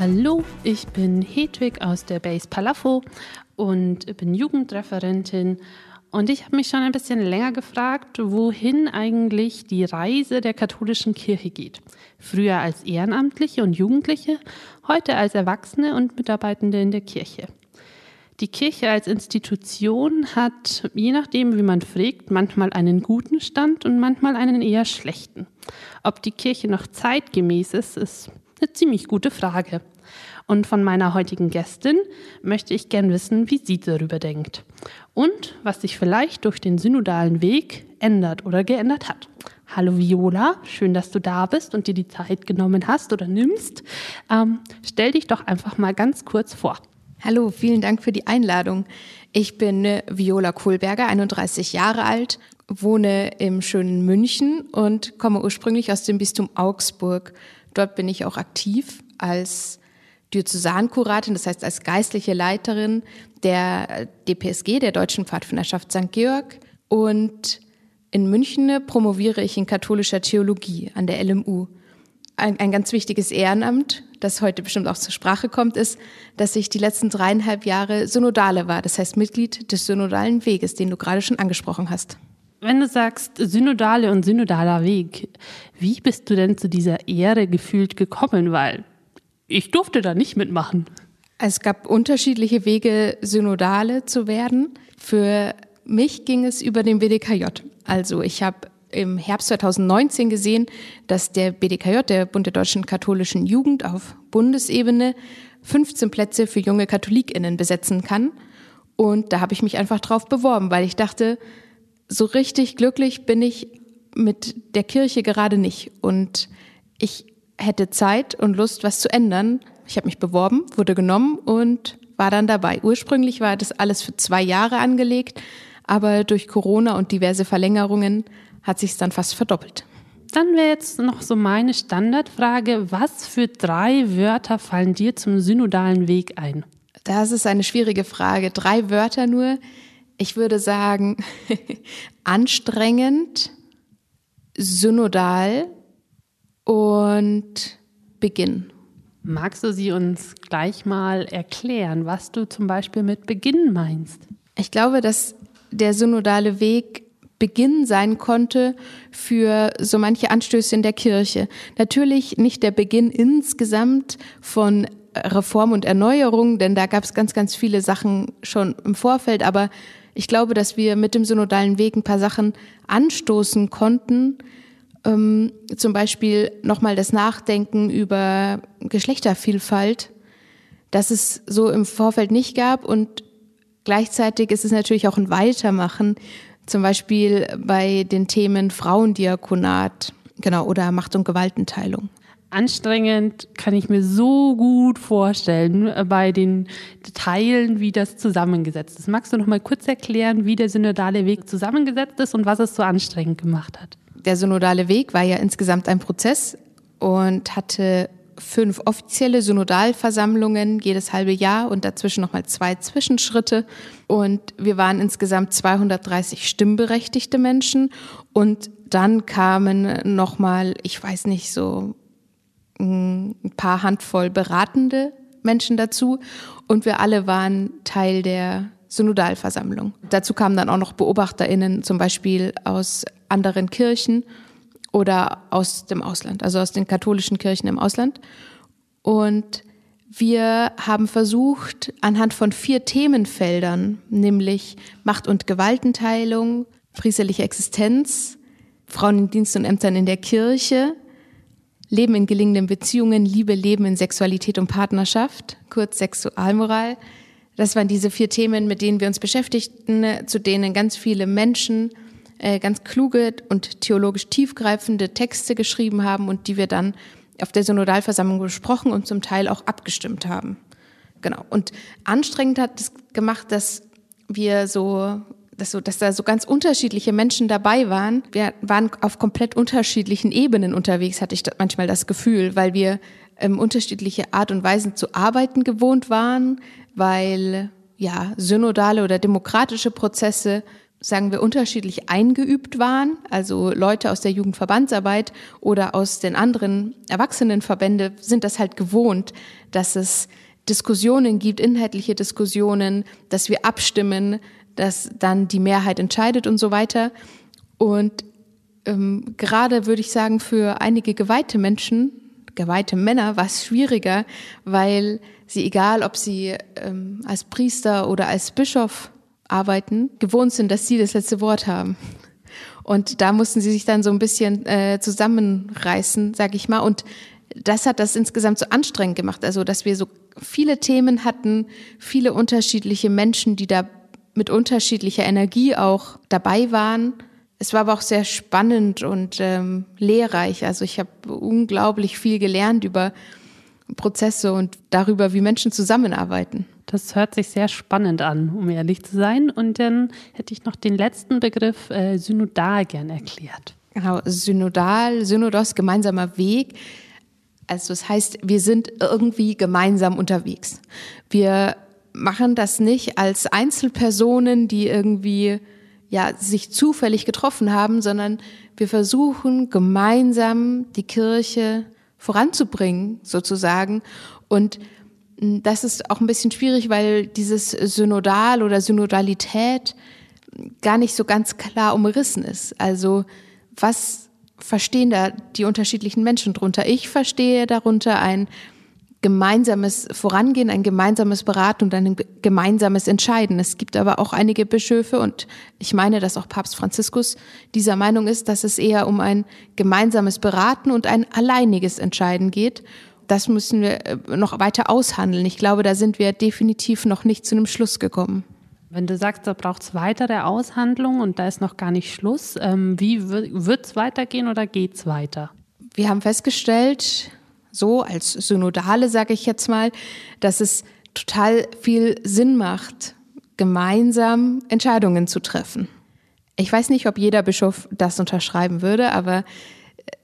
Hallo, ich bin Hedwig aus der Base Palafo und bin Jugendreferentin. Und ich habe mich schon ein bisschen länger gefragt, wohin eigentlich die Reise der katholischen Kirche geht. Früher als Ehrenamtliche und Jugendliche, heute als Erwachsene und Mitarbeitende in der Kirche. Die Kirche als Institution hat, je nachdem, wie man fragt, manchmal einen guten Stand und manchmal einen eher schlechten. Ob die Kirche noch zeitgemäß ist, ist eine ziemlich gute Frage. Und von meiner heutigen Gästin möchte ich gern wissen, wie sie darüber denkt. Und was sich vielleicht durch den synodalen Weg ändert oder geändert hat. Hallo Viola, schön, dass du da bist und dir die Zeit genommen hast oder nimmst. Ähm, stell dich doch einfach mal ganz kurz vor. Hallo, vielen Dank für die Einladung. Ich bin Viola Kohlberger, 31 Jahre alt, wohne im schönen München und komme ursprünglich aus dem Bistum Augsburg. Dort bin ich auch aktiv als Diözesankuratin, das heißt als geistliche Leiterin der DPSG, der Deutschen Pfadfinderschaft St. Georg. Und in München promoviere ich in katholischer Theologie an der LMU. Ein, ein ganz wichtiges Ehrenamt, das heute bestimmt auch zur Sprache kommt, ist, dass ich die letzten dreieinhalb Jahre Synodale war, das heißt Mitglied des Synodalen Weges, den du gerade schon angesprochen hast. Wenn du sagst Synodale und synodaler Weg, wie bist du denn zu dieser Ehre gefühlt gekommen? Weil ich durfte da nicht mitmachen. Es gab unterschiedliche Wege, Synodale zu werden. Für mich ging es über den BDKJ. Also ich habe im Herbst 2019 gesehen, dass der BDKJ, der Bund der deutschen katholischen Jugend auf Bundesebene, 15 Plätze für junge KatholikInnen besetzen kann. Und da habe ich mich einfach drauf beworben, weil ich dachte, so richtig glücklich bin ich mit der Kirche gerade nicht. Und ich hätte Zeit und Lust, was zu ändern. Ich habe mich beworben, wurde genommen und war dann dabei. Ursprünglich war das alles für zwei Jahre angelegt, aber durch Corona und diverse Verlängerungen hat sich es dann fast verdoppelt. Dann wäre jetzt noch so meine Standardfrage, was für drei Wörter fallen dir zum synodalen Weg ein? Das ist eine schwierige Frage. Drei Wörter nur ich würde sagen, anstrengend, synodal und Beginn. Magst du sie uns gleich mal erklären, was du zum Beispiel mit Beginn meinst? Ich glaube, dass der synodale Weg Beginn sein konnte für so manche Anstöße in der Kirche. Natürlich nicht der Beginn insgesamt von Reform und Erneuerung, denn da gab es ganz, ganz viele Sachen schon im Vorfeld, aber ich glaube, dass wir mit dem synodalen Weg ein paar Sachen anstoßen konnten. Ähm, zum Beispiel nochmal das Nachdenken über Geschlechtervielfalt, das es so im Vorfeld nicht gab. Und gleichzeitig ist es natürlich auch ein Weitermachen, zum Beispiel bei den Themen Frauendiakonat, genau, oder Macht- und Gewaltenteilung anstrengend kann ich mir so gut vorstellen äh, bei den Teilen, wie das zusammengesetzt ist. Magst du noch mal kurz erklären, wie der synodale Weg zusammengesetzt ist und was es so anstrengend gemacht hat? Der synodale Weg war ja insgesamt ein Prozess und hatte fünf offizielle Synodalversammlungen jedes halbe Jahr und dazwischen nochmal zwei Zwischenschritte. Und wir waren insgesamt 230 stimmberechtigte Menschen. Und dann kamen nochmal, ich weiß nicht, so ein paar Handvoll beratende Menschen dazu und wir alle waren Teil der Synodalversammlung. Dazu kamen dann auch noch BeobachterInnen, zum Beispiel aus anderen Kirchen oder aus dem Ausland, also aus den katholischen Kirchen im Ausland. Und wir haben versucht, anhand von vier Themenfeldern, nämlich Macht- und Gewaltenteilung, priesterliche Existenz, Frauen in Dienst und Ämtern in der Kirche, Leben in gelingenden Beziehungen, Liebe, Leben in Sexualität und Partnerschaft, kurz Sexualmoral. Das waren diese vier Themen, mit denen wir uns beschäftigten, zu denen ganz viele Menschen äh, ganz kluge und theologisch tiefgreifende Texte geschrieben haben und die wir dann auf der Synodalversammlung besprochen und zum Teil auch abgestimmt haben. Genau. Und anstrengend hat es gemacht, dass wir so dass, so, dass da so ganz unterschiedliche Menschen dabei waren. Wir waren auf komplett unterschiedlichen Ebenen unterwegs, hatte ich manchmal das Gefühl, weil wir ähm, unterschiedliche Art und Weisen zu arbeiten gewohnt waren, weil ja synodale oder demokratische Prozesse sagen wir, unterschiedlich eingeübt waren. Also Leute aus der Jugendverbandsarbeit oder aus den anderen Erwachsenenverbände sind das halt gewohnt, dass es Diskussionen gibt, inhaltliche Diskussionen, dass wir abstimmen, dass dann die Mehrheit entscheidet und so weiter. Und ähm, gerade würde ich sagen, für einige geweihte Menschen, geweihte Männer, war es schwieriger, weil sie, egal ob sie ähm, als Priester oder als Bischof arbeiten, gewohnt sind, dass sie das letzte Wort haben. Und da mussten sie sich dann so ein bisschen äh, zusammenreißen, sag ich mal. Und das hat das insgesamt so anstrengend gemacht. Also, dass wir so viele Themen hatten, viele unterschiedliche Menschen, die da mit unterschiedlicher Energie auch dabei waren. Es war aber auch sehr spannend und ähm, lehrreich. Also ich habe unglaublich viel gelernt über Prozesse und darüber, wie Menschen zusammenarbeiten. Das hört sich sehr spannend an, um ehrlich zu sein. Und dann hätte ich noch den letzten Begriff äh, synodal gern erklärt. Genau, synodal, synodos, gemeinsamer Weg. Also das heißt, wir sind irgendwie gemeinsam unterwegs. Wir machen das nicht als Einzelpersonen, die irgendwie ja sich zufällig getroffen haben, sondern wir versuchen gemeinsam die Kirche voranzubringen, sozusagen. Und hm, das ist auch ein bisschen schwierig, weil dieses Synodal oder Synodalität gar nicht so ganz klar umrissen ist. Also was verstehen da die unterschiedlichen Menschen drunter? Ich verstehe darunter ein gemeinsames Vorangehen, ein gemeinsames Beraten und ein gemeinsames Entscheiden. Es gibt aber auch einige Bischöfe und ich meine, dass auch Papst Franziskus dieser Meinung ist, dass es eher um ein gemeinsames Beraten und ein alleiniges Entscheiden geht. Das müssen wir äh, noch weiter aushandeln. Ich glaube, da sind wir definitiv noch nicht zu einem Schluss gekommen. Wenn du sagst, da braucht es weitere Aushandlung und da ist noch gar nicht Schluss, ähm, wie wird es weitergehen oder geht es weiter? Wir haben festgestellt, so als Synodale sage ich jetzt mal, dass es total viel Sinn macht, gemeinsam Entscheidungen zu treffen. Ich weiß nicht, ob jeder Bischof das unterschreiben würde, aber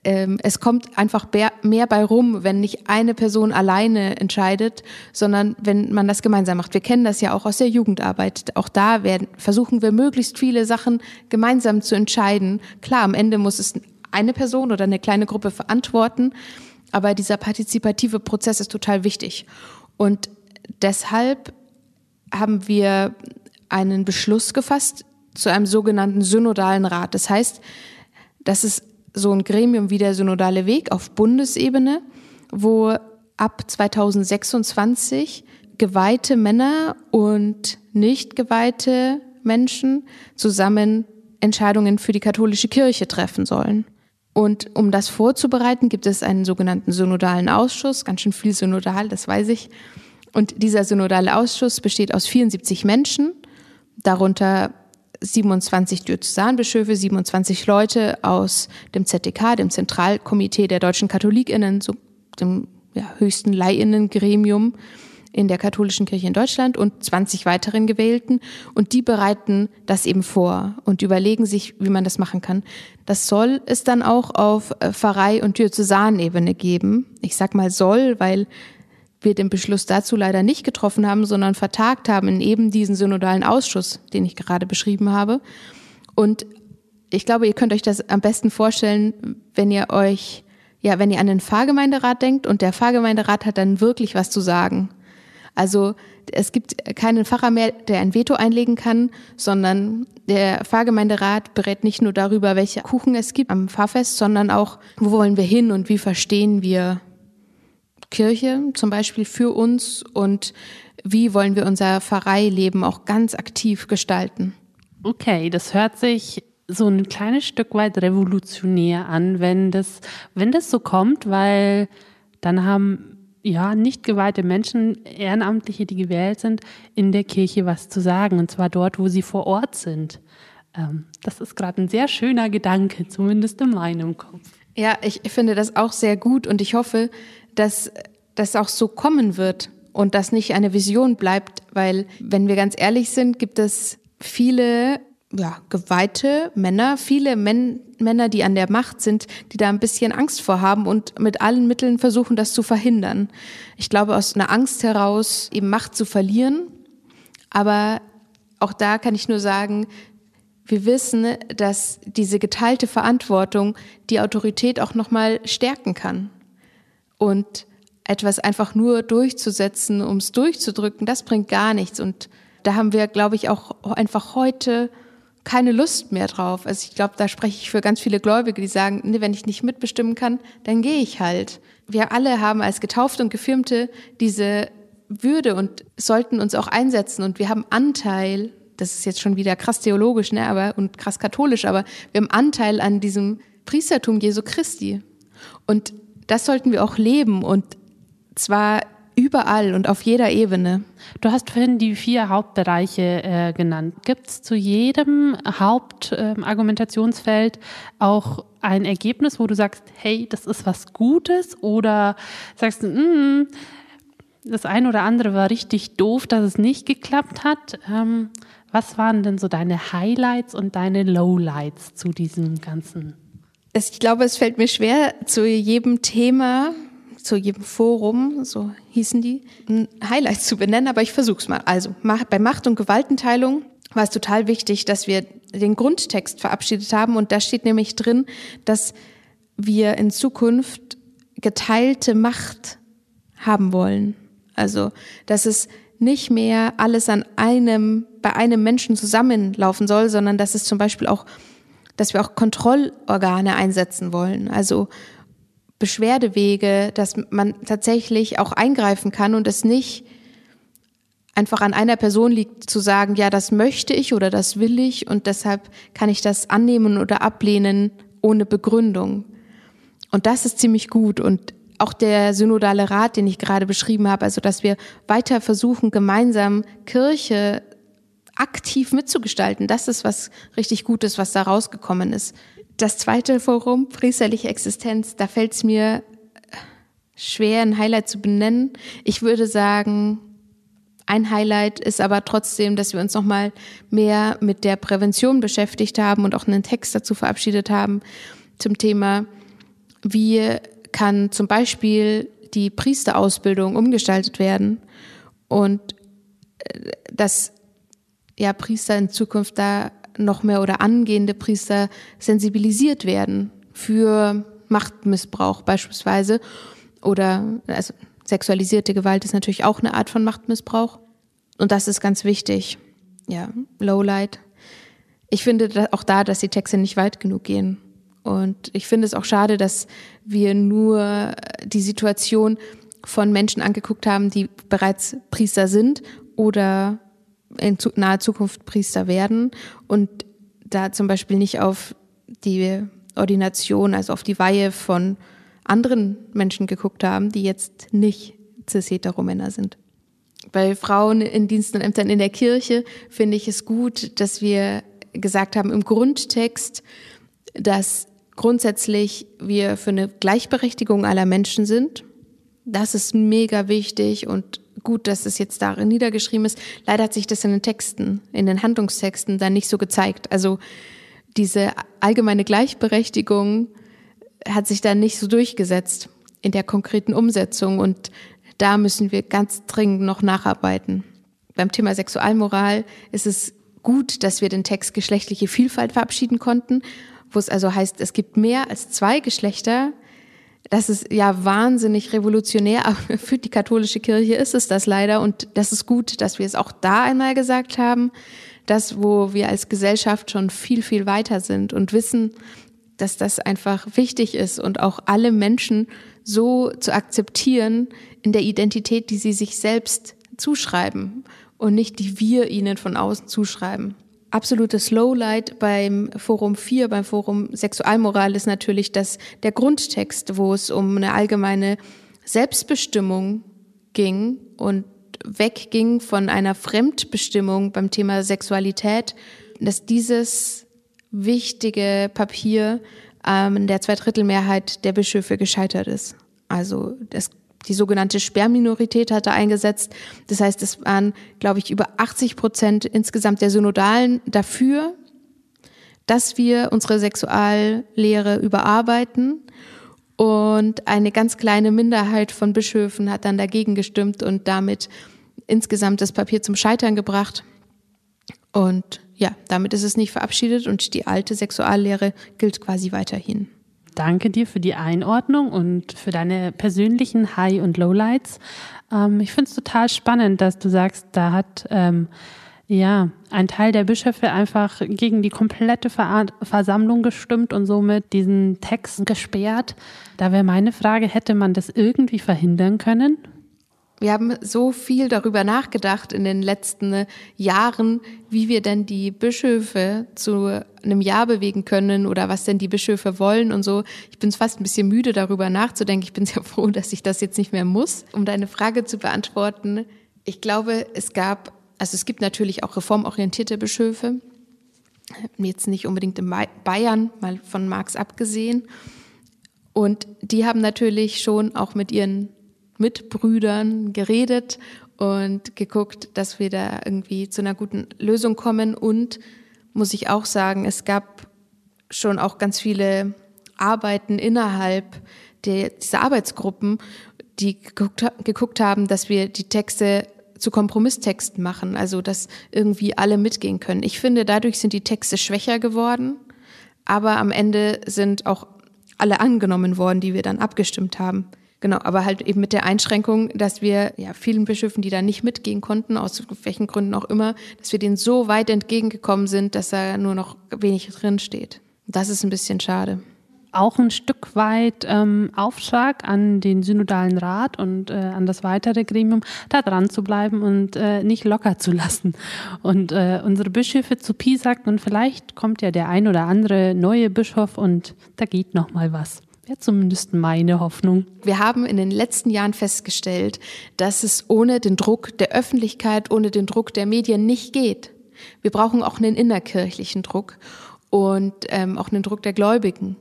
ähm, es kommt einfach mehr bei rum, wenn nicht eine Person alleine entscheidet, sondern wenn man das gemeinsam macht. Wir kennen das ja auch aus der Jugendarbeit. Auch da werden, versuchen wir möglichst viele Sachen gemeinsam zu entscheiden. Klar, am Ende muss es eine Person oder eine kleine Gruppe verantworten, aber dieser partizipative Prozess ist total wichtig. Und deshalb haben wir einen Beschluss gefasst zu einem sogenannten synodalen Rat. Das heißt, das ist so ein Gremium wie der synodale Weg auf Bundesebene, wo ab 2026 geweihte Männer und nicht geweihte Menschen zusammen Entscheidungen für die katholische Kirche treffen sollen. Und um das vorzubereiten, gibt es einen sogenannten synodalen Ausschuss, ganz schön viel synodal, das weiß ich. Und dieser synodale Ausschuss besteht aus 74 Menschen, darunter 27 Diözesanbischöfe, 27 Leute aus dem ZDK, dem Zentralkomitee der deutschen Katholikinnen, so dem ja, höchsten Leihinnengremium in der katholischen Kirche in Deutschland und 20 weiteren Gewählten. Und die bereiten das eben vor und überlegen sich, wie man das machen kann. Das soll es dann auch auf äh, Pfarrei- und Diözesanebene geben. Ich sag mal soll, weil wir den Beschluss dazu leider nicht getroffen haben, sondern vertagt haben in eben diesen synodalen Ausschuss, den ich gerade beschrieben habe. Und ich glaube, ihr könnt euch das am besten vorstellen, wenn ihr euch, ja, wenn ihr an den Pfarrgemeinderat denkt und der Pfarrgemeinderat hat dann wirklich was zu sagen. Also es gibt keinen Pfarrer mehr, der ein Veto einlegen kann, sondern der Pfarrgemeinderat berät nicht nur darüber, welche Kuchen es gibt am Pfarrfest, sondern auch, wo wollen wir hin und wie verstehen wir Kirche zum Beispiel für uns und wie wollen wir unser Pfarreileben auch ganz aktiv gestalten. Okay, das hört sich so ein kleines Stück weit revolutionär an, wenn das, wenn das so kommt, weil dann haben ja, nicht geweihte Menschen, Ehrenamtliche, die gewählt sind, in der Kirche was zu sagen, und zwar dort, wo sie vor Ort sind. Ähm, das ist gerade ein sehr schöner Gedanke, zumindest in meinem Kopf. Ja, ich finde das auch sehr gut und ich hoffe, dass das auch so kommen wird. und das nicht eine Vision bleibt, weil wenn wir ganz ehrlich sind, gibt es viele ja, geweihte Männer, viele Men Männer, die an der Macht sind, die da ein bisschen Angst vor haben und mit allen Mitteln versuchen, das zu verhindern. Ich glaube, aus einer Angst heraus eben Macht zu verlieren. Aber auch da kann ich nur sagen, wir wissen, dass diese geteilte Verantwortung die Autorität auch nochmal stärken kann. Und etwas einfach nur durchzusetzen, um es durchzudrücken, das bringt gar nichts. Und da haben wir, glaube ich, auch einfach heute keine Lust mehr drauf. Also ich glaube, da spreche ich für ganz viele Gläubige, die sagen, nee, wenn ich nicht mitbestimmen kann, dann gehe ich halt. Wir alle haben als Getaufte und Gefirmte diese Würde und sollten uns auch einsetzen und wir haben Anteil, das ist jetzt schon wieder krass theologisch, ne, aber und krass katholisch, aber wir haben Anteil an diesem Priestertum Jesu Christi. Und das sollten wir auch leben und zwar Überall und auf jeder Ebene. Du hast vorhin die vier Hauptbereiche äh, genannt. Gibt es zu jedem Hauptargumentationsfeld äh, auch ein Ergebnis, wo du sagst, hey, das ist was Gutes? Oder sagst du, mm, das eine oder andere war richtig doof, dass es nicht geklappt hat? Ähm, was waren denn so deine Highlights und deine Lowlights zu diesem Ganzen? Ich glaube, es fällt mir schwer, zu jedem Thema zu jedem Forum, so hießen die, ein Highlight zu benennen, aber ich versuch's mal. Also bei Macht- und Gewaltenteilung war es total wichtig, dass wir den Grundtext verabschiedet haben und da steht nämlich drin, dass wir in Zukunft geteilte Macht haben wollen. Also, dass es nicht mehr alles an einem, bei einem Menschen zusammenlaufen soll, sondern dass es zum Beispiel auch, dass wir auch Kontrollorgane einsetzen wollen. Also Beschwerdewege, dass man tatsächlich auch eingreifen kann und es nicht einfach an einer Person liegt zu sagen, ja, das möchte ich oder das will ich und deshalb kann ich das annehmen oder ablehnen ohne Begründung. Und das ist ziemlich gut und auch der synodale Rat, den ich gerade beschrieben habe, also dass wir weiter versuchen, gemeinsam Kirche aktiv mitzugestalten, das ist was richtig Gutes, was da rausgekommen ist. Das zweite Forum, priesterliche Existenz, da fällt es mir schwer, ein Highlight zu benennen. Ich würde sagen, ein Highlight ist aber trotzdem, dass wir uns nochmal mehr mit der Prävention beschäftigt haben und auch einen Text dazu verabschiedet haben zum Thema, wie kann zum Beispiel die Priesterausbildung umgestaltet werden und äh, dass ja Priester in Zukunft da noch mehr oder angehende Priester sensibilisiert werden für Machtmissbrauch beispielsweise oder also sexualisierte Gewalt ist natürlich auch eine Art von Machtmissbrauch und das ist ganz wichtig. Ja, Lowlight. Ich finde auch da, dass die Texte nicht weit genug gehen. Und ich finde es auch schade, dass wir nur die Situation von Menschen angeguckt haben, die bereits Priester sind oder in naher Zukunft Priester werden und da zum Beispiel nicht auf die Ordination, also auf die Weihe von anderen Menschen geguckt haben, die jetzt nicht cis-hetero-Männer sind. Bei Frauen in Diensten und Ämtern in der Kirche finde ich es gut, dass wir gesagt haben im Grundtext, dass grundsätzlich wir für eine Gleichberechtigung aller Menschen sind. Das ist mega wichtig und gut, dass es jetzt darin niedergeschrieben ist. Leider hat sich das in den Texten, in den Handlungstexten dann nicht so gezeigt. Also diese allgemeine Gleichberechtigung hat sich dann nicht so durchgesetzt in der konkreten Umsetzung und da müssen wir ganz dringend noch nacharbeiten. Beim Thema Sexualmoral ist es gut, dass wir den Text geschlechtliche Vielfalt verabschieden konnten, wo es also heißt, es gibt mehr als zwei Geschlechter, das ist ja wahnsinnig revolutionär, aber für die katholische Kirche ist es das leider. Und das ist gut, dass wir es auch da einmal gesagt haben. Das, wo wir als Gesellschaft schon viel, viel weiter sind und wissen, dass das einfach wichtig ist und auch alle Menschen so zu akzeptieren in der Identität, die sie sich selbst zuschreiben und nicht die wir ihnen von außen zuschreiben absolutes Lowlight beim Forum 4, beim Forum Sexualmoral ist natürlich, dass der Grundtext, wo es um eine allgemeine Selbstbestimmung ging und wegging von einer Fremdbestimmung beim Thema Sexualität, dass dieses wichtige Papier ähm, der Zweidrittelmehrheit der Bischöfe gescheitert ist. Also es Die sogenannte Sperrminorität hatte eingesetzt. Das heißt, es waren, glaube ich, über 80 Prozent insgesamt der Synodalen dafür, dass wir unsere Sexuallehre überarbeiten. Und eine ganz kleine Minderheit von Bischöfen hat dann dagegen gestimmt und damit insgesamt das Papier zum Scheitern gebracht. Und ja, damit ist es nicht verabschiedet und die alte Sexuallehre gilt quasi weiterhin. Danke dir für die Einordnung und für deine persönlichen High- und Lowlights. Ähm, ich finde es total spannend, dass du sagst, da hat ähm, ja ein Teil der Bischöfe einfach gegen die komplette Ver Versammlung gestimmt und somit diesen Text gesperrt. Da wäre meine Frage, hätte man das irgendwie verhindern können? Wir haben so viel darüber nachgedacht in den letzten Jahren, wie wir denn die Bischöfe zu einem Ja bewegen können oder was denn die Bischöfe wollen und so. Ich bin fast ein bisschen müde darüber nachzudenken. Ich bin sehr froh, dass ich das jetzt nicht mehr muss. Um deine Frage zu beantworten, ich glaube, es gab, also es gibt natürlich auch reformorientierte Bischöfe, jetzt nicht unbedingt in Bayern, mal von Marx abgesehen. Und die haben natürlich schon auch mit ihren Mitbrüdern geredet und geguckt, dass wir da irgendwie zu einer guten Lösung kommen. Und muss ich auch sagen, es gab schon auch ganz viele Arbeiten innerhalb der, dieser Arbeitsgruppen, die geguckt, geguckt haben, dass wir die Texte zu Kompromisstexten machen, also dass irgendwie alle mitgehen können. Ich finde, dadurch sind die Texte schwächer geworden, aber am Ende sind auch alle angenommen worden, die wir dann abgestimmt haben. Genau, aber halt eben mit der Einschränkung, dass wir ja vielen Bischöfen, die da nicht mitgehen konnten, aus welchen Gründen auch immer, dass wir denen so weit entgegengekommen sind, dass da nur noch wenig drin steht. Das ist ein bisschen schade auch ein Stück weit ähm, Auftrag an den Synodalen Rat und äh, an das weitere Gremium, da dran zu bleiben und äh, nicht locker zu lassen. Und äh, unsere Bischöfe zu Pi sagt, und vielleicht kommt ja der ein oder andere neue Bischof und da geht noch mal was. Wäre zumindest meine Hoffnung. Wir haben in den letzten Jahren festgestellt, dass es ohne den Druck der Öffentlichkeit, ohne den Druck der Medien nicht geht. Wir brauchen auch einen innerkirchlichen Druck und ähm, auch einen Druck der Gläubigen.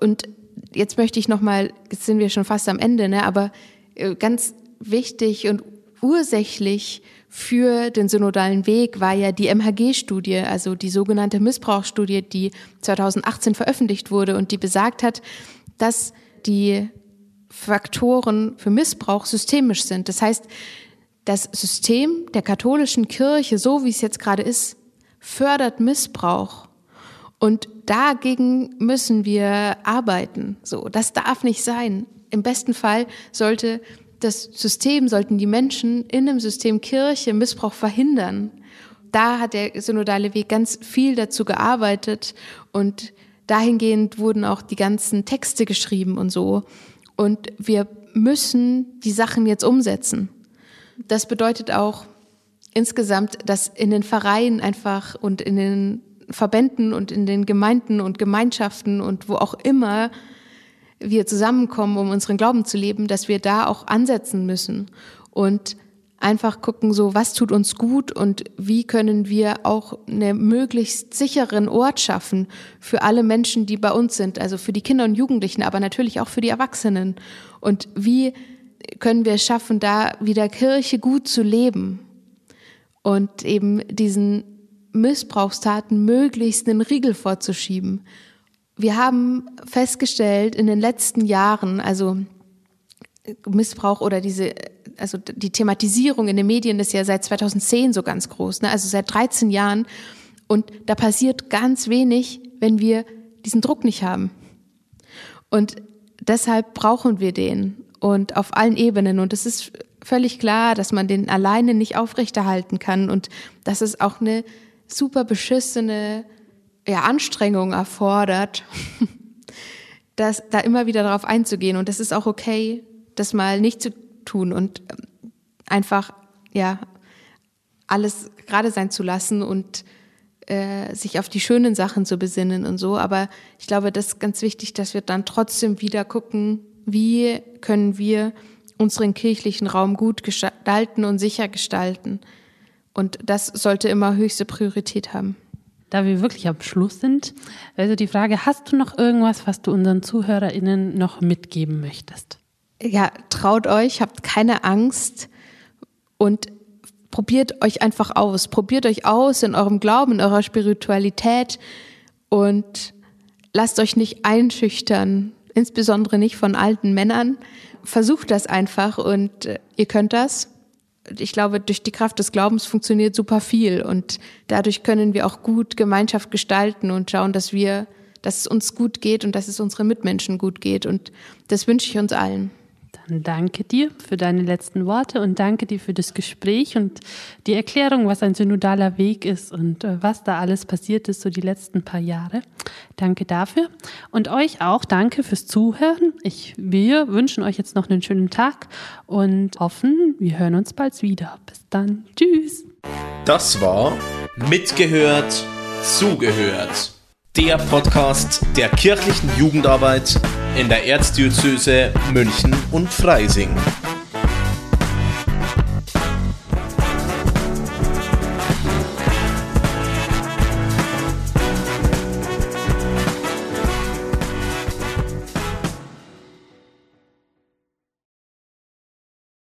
Und jetzt möchte ich noch mal, jetzt sind wir schon fast am Ende, ne, aber äh, ganz wichtig und ursächlich für den synodalen Weg war ja die MHG-Studie, also die sogenannte Missbrauchsstudie, die 2018 veröffentlicht wurde und die besagt hat, dass die Faktoren für Missbrauch systemisch sind. Das heißt, das System der katholischen Kirche, so wie es jetzt gerade ist, fördert Missbrauch. Und dagegen müssen wir arbeiten. So, das darf nicht sein. Im besten Fall sollte das System, sollten die Menschen in dem System Kirche Missbrauch verhindern. Da hat der synodale Weg ganz viel dazu gearbeitet und dahingehend wurden auch die ganzen Texte geschrieben und so. Und wir müssen die Sachen jetzt umsetzen. Das bedeutet auch insgesamt, dass in den Vereinen einfach und in den Verbänden und in den Gemeinden und Gemeinschaften und wo auch immer wir zusammenkommen, um unseren Glauben zu leben, dass wir da auch ansetzen müssen und einfach gucken, so was tut uns gut und wie können wir auch einen möglichst sicheren Ort schaffen für alle Menschen, die bei uns sind, also für die Kinder und Jugendlichen, aber natürlich auch für die Erwachsenen. Und wie können wir es schaffen, da wieder Kirche gut zu leben und eben diesen Missbrauchstaten möglichst einen Riegel vorzuschieben wir haben festgestellt in den letzten Jahren, also Missbrauch oder diese, also die Thematisierung in den Medien ist ja seit 2010 so ganz groß, ne? also seit 13 Jahren. Und da passiert ganz wenig, wenn wir diesen Druck nicht haben. Und deshalb brauchen wir den und auf allen Ebenen. Und es ist völlig klar, dass man den alleine nicht aufrechterhalten kann und dass es auch eine super beschissene ja, Anstrengung erfordert, das, da immer wieder darauf einzugehen. Und das ist auch okay, das mal nicht zu tun und ähm, einfach, ja, alles gerade sein zu lassen und äh, sich auf die schönen Sachen zu besinnen und so. Aber ich glaube, das ist ganz wichtig, dass wir dann trotzdem wieder gucken, wie können wir unseren kirchlichen Raum gut gestalten und sicher gestalten. Und das sollte immer höchste Priorität haben da wir wirklich am Schluss sind, also die Frage, hast du noch irgendwas, was du unseren ZuhörerInnen noch mitgeben möchtest? Ja, traut euch, habt keine Angst und probiert euch einfach aus. Probiert euch aus in eurem Glauben, in eurer Spiritualität und lasst euch nicht einschüchtern, insbesondere nicht von alten Männern. Versucht das einfach und äh, ihr könnt das. Ich glaube, durch die Kraft des Glaubens funktioniert super viel und dadurch können wir auch gut Gemeinschaft gestalten und schauen, dass wir, dass es uns gut geht und dass es unseren Mitmenschen gut geht und das wünsche ich uns allen. Danke dir für deine letzten Worte und danke dir für das Gespräch und die Erklärung, was ein synodaler Weg ist und äh, was da alles passiert ist, so die letzten paar Jahre. Danke dafür. Und euch auch danke fürs Zuhören. Ich, wir wünschen euch jetzt noch einen schönen Tag und hoffen, wir hören uns bald wieder. Bis dann. Tschüss. Das war Mitgehört, Zugehört. Der Podcast der kirchlichen Jugendarbeit in der Erzdiözese München und Freising.